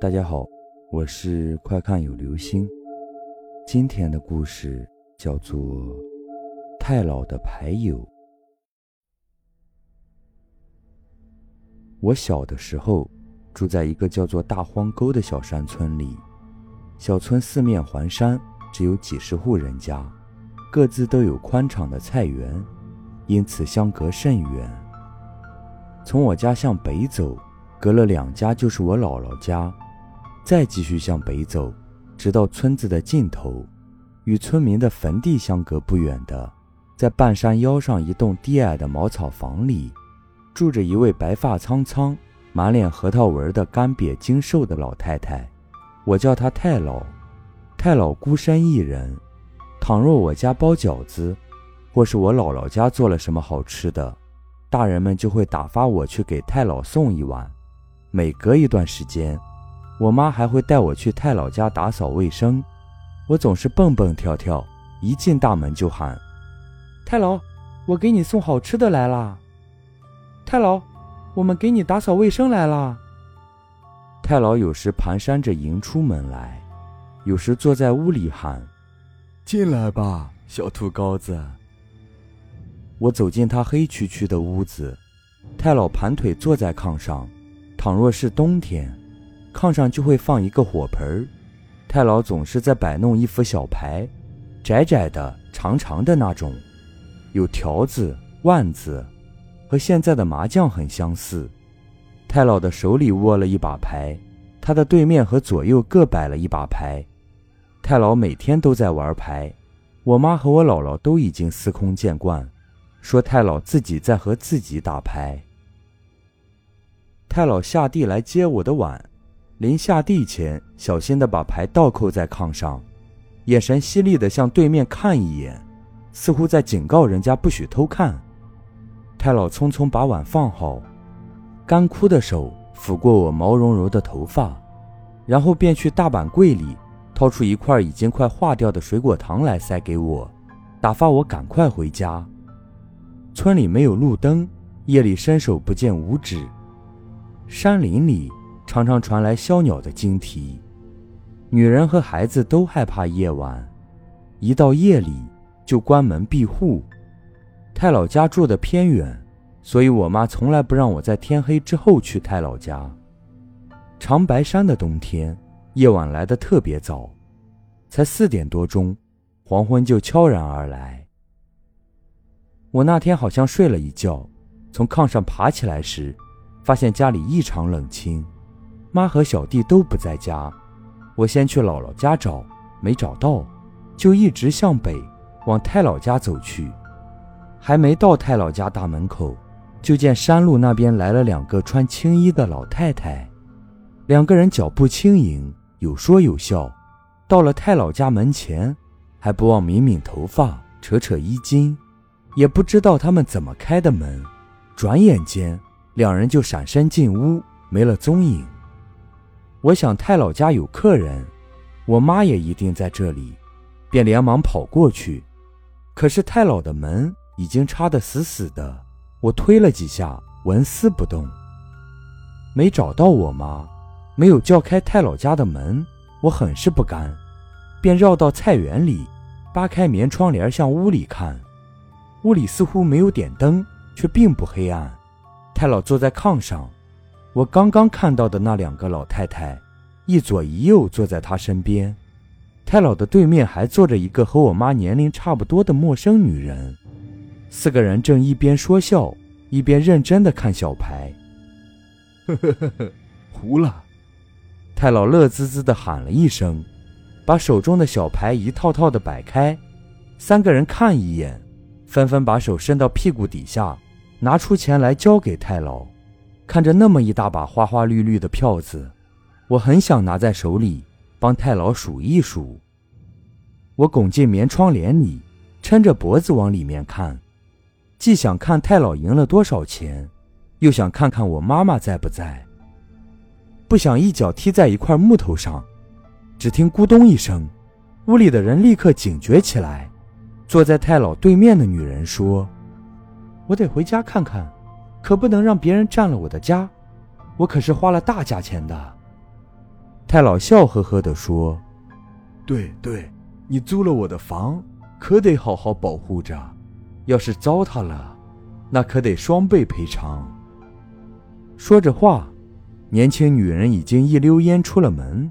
大家好，我是快看有流星。今天的故事叫做《太老的牌友》。我小的时候住在一个叫做大荒沟的小山村里，小村四面环山，只有几十户人家，各自都有宽敞的菜园，因此相隔甚远。从我家向北走，隔了两家就是我姥姥家。再继续向北走，直到村子的尽头，与村民的坟地相隔不远的，在半山腰上一栋低矮的茅草房里，住着一位白发苍苍、满脸核桃纹的干瘪精瘦的老太太。我叫她太老。太老孤身一人，倘若我家包饺子，或是我姥姥家做了什么好吃的，大人们就会打发我去给太老送一碗。每隔一段时间。我妈还会带我去太老家打扫卫生，我总是蹦蹦跳跳，一进大门就喊：“太老，我给你送好吃的来啦！”“太老，我们给你打扫卫生来啦！”太老有时蹒跚着迎出门来，有时坐在屋里喊：“进来吧，小兔羔子。”我走进他黑黢黢的屋子，太老盘腿坐在炕上，倘若是冬天。炕上就会放一个火盆儿，太老总是在摆弄一副小牌，窄窄的、长长的那种，有条子、腕子，和现在的麻将很相似。太老的手里握了一把牌，他的对面和左右各摆了一把牌。太老每天都在玩牌，我妈和我姥姥都已经司空见惯，说太老自己在和自己打牌。太老下地来接我的碗。临下地前，小心地把牌倒扣在炕上，眼神犀利地向对面看一眼，似乎在警告人家不许偷看。太老匆匆把碗放好，干枯的手抚过我毛茸茸的头发，然后便去大板柜里掏出一块已经快化掉的水果糖来塞给我，打发我赶快回家。村里没有路灯，夜里伸手不见五指，山林里。常常传来枭鸟的惊啼，女人和孩子都害怕夜晚，一到夜里就关门闭户。太老家住的偏远，所以我妈从来不让我在天黑之后去太老家。长白山的冬天，夜晚来得特别早，才四点多钟，黄昏就悄然而来。我那天好像睡了一觉，从炕上爬起来时，发现家里异常冷清。妈和小弟都不在家，我先去姥姥家找，没找到，就一直向北往太老家走去。还没到太老家大门口，就见山路那边来了两个穿青衣的老太太。两个人脚步轻盈，有说有笑。到了太老家门前，还不忘抿抿头发，扯扯衣襟。也不知道他们怎么开的门，转眼间两人就闪身进屋，没了踪影。我想太老家有客人，我妈也一定在这里，便连忙跑过去。可是太老的门已经插得死死的，我推了几下，纹丝不动。没找到我妈，没有叫开太老家的门，我很是不甘，便绕到菜园里，扒开棉窗帘向屋里看。屋里似乎没有点灯，却并不黑暗。太老坐在炕上。我刚刚看到的那两个老太太，一左一右坐在她身边。太老的对面还坐着一个和我妈年龄差不多的陌生女人。四个人正一边说笑，一边认真的看小牌。呵呵呵呵，糊了！太老乐滋滋的喊了一声，把手中的小牌一套套的摆开。三个人看一眼，纷纷把手伸到屁股底下，拿出钱来交给太老。看着那么一大把花花绿绿的票子，我很想拿在手里帮太老数一数。我拱进棉窗帘里，抻着脖子往里面看，既想看太老赢了多少钱，又想看看我妈妈在不在。不想一脚踢在一块木头上，只听咕咚一声，屋里的人立刻警觉起来。坐在太老对面的女人说：“我得回家看看。”可不能让别人占了我的家，我可是花了大价钱的。太老笑呵呵地说：“对对，你租了我的房，可得好好保护着。要是糟蹋了，那可得双倍赔偿。”说着话，年轻女人已经一溜烟出了门。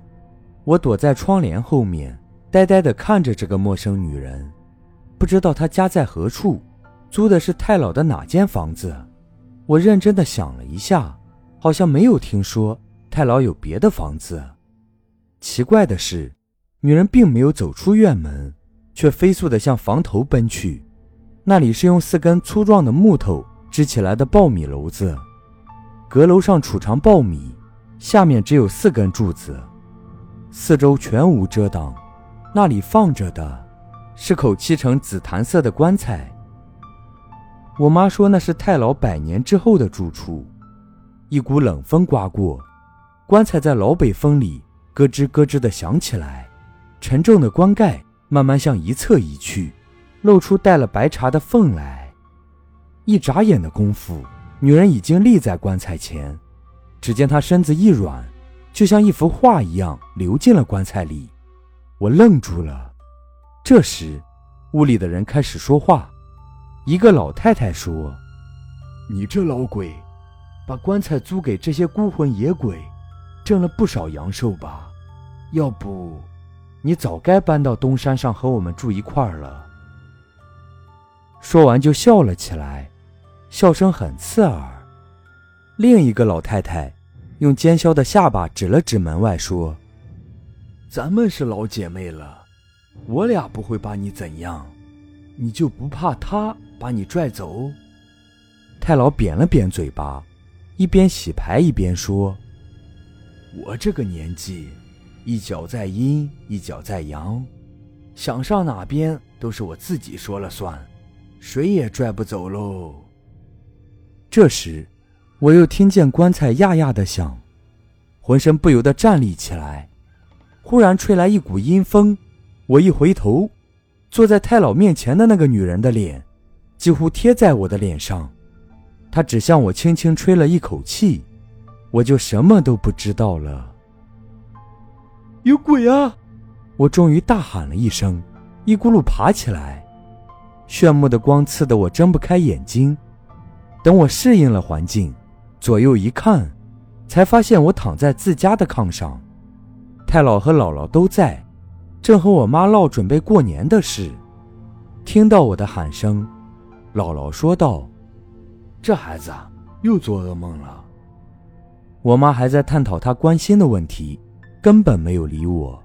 我躲在窗帘后面，呆呆地看着这个陌生女人，不知道她家在何处，租的是太老的哪间房子。我认真地想了一下，好像没有听说太老有别的房子。奇怪的是，女人并没有走出院门，却飞速地向房头奔去。那里是用四根粗壮的木头支起来的苞米篓子，阁楼上储藏苞米，下面只有四根柱子。四周全无遮挡，那里放着的是口漆成紫檀色的棺材。我妈说那是太老百年之后的住处。一股冷风刮过，棺材在老北风里咯吱咯吱地响起来，沉重的棺盖慢慢向一侧移去，露出带了白茶的缝来。一眨眼的功夫，女人已经立在棺材前，只见她身子一软。就像一幅画一样流进了棺材里，我愣住了。这时，屋里的人开始说话。一个老太太说：“你这老鬼，把棺材租给这些孤魂野鬼，挣了不少阳寿吧？要不，你早该搬到东山上和我们住一块儿了。”说完就笑了起来，笑声很刺耳。另一个老太太。用尖削的下巴指了指门外，说：“咱们是老姐妹了，我俩不会把你怎样，你就不怕他把你拽走？”太老扁了扁嘴巴，一边洗牌一边说：“我这个年纪，一脚在阴，一脚在阳，想上哪边都是我自己说了算，谁也拽不走喽。”这时。我又听见棺材呀呀的响，浑身不由得站立起来。忽然吹来一股阴风，我一回头，坐在太老面前的那个女人的脸，几乎贴在我的脸上。他只向我轻轻吹了一口气，我就什么都不知道了。有鬼啊！我终于大喊了一声，一咕噜爬起来。炫目的光刺得我睁不开眼睛。等我适应了环境。左右一看，才发现我躺在自家的炕上，太姥和姥姥都在，正和我妈唠准备过年的事。听到我的喊声，姥姥说道：“这孩子又做噩梦了。”我妈还在探讨她关心的问题，根本没有理我。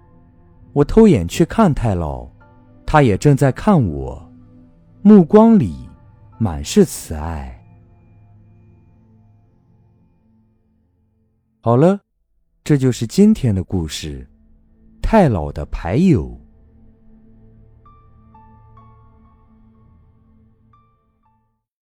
我偷眼去看太姥，他也正在看我，目光里满是慈爱。好了，这就是今天的故事，《太老的牌友》。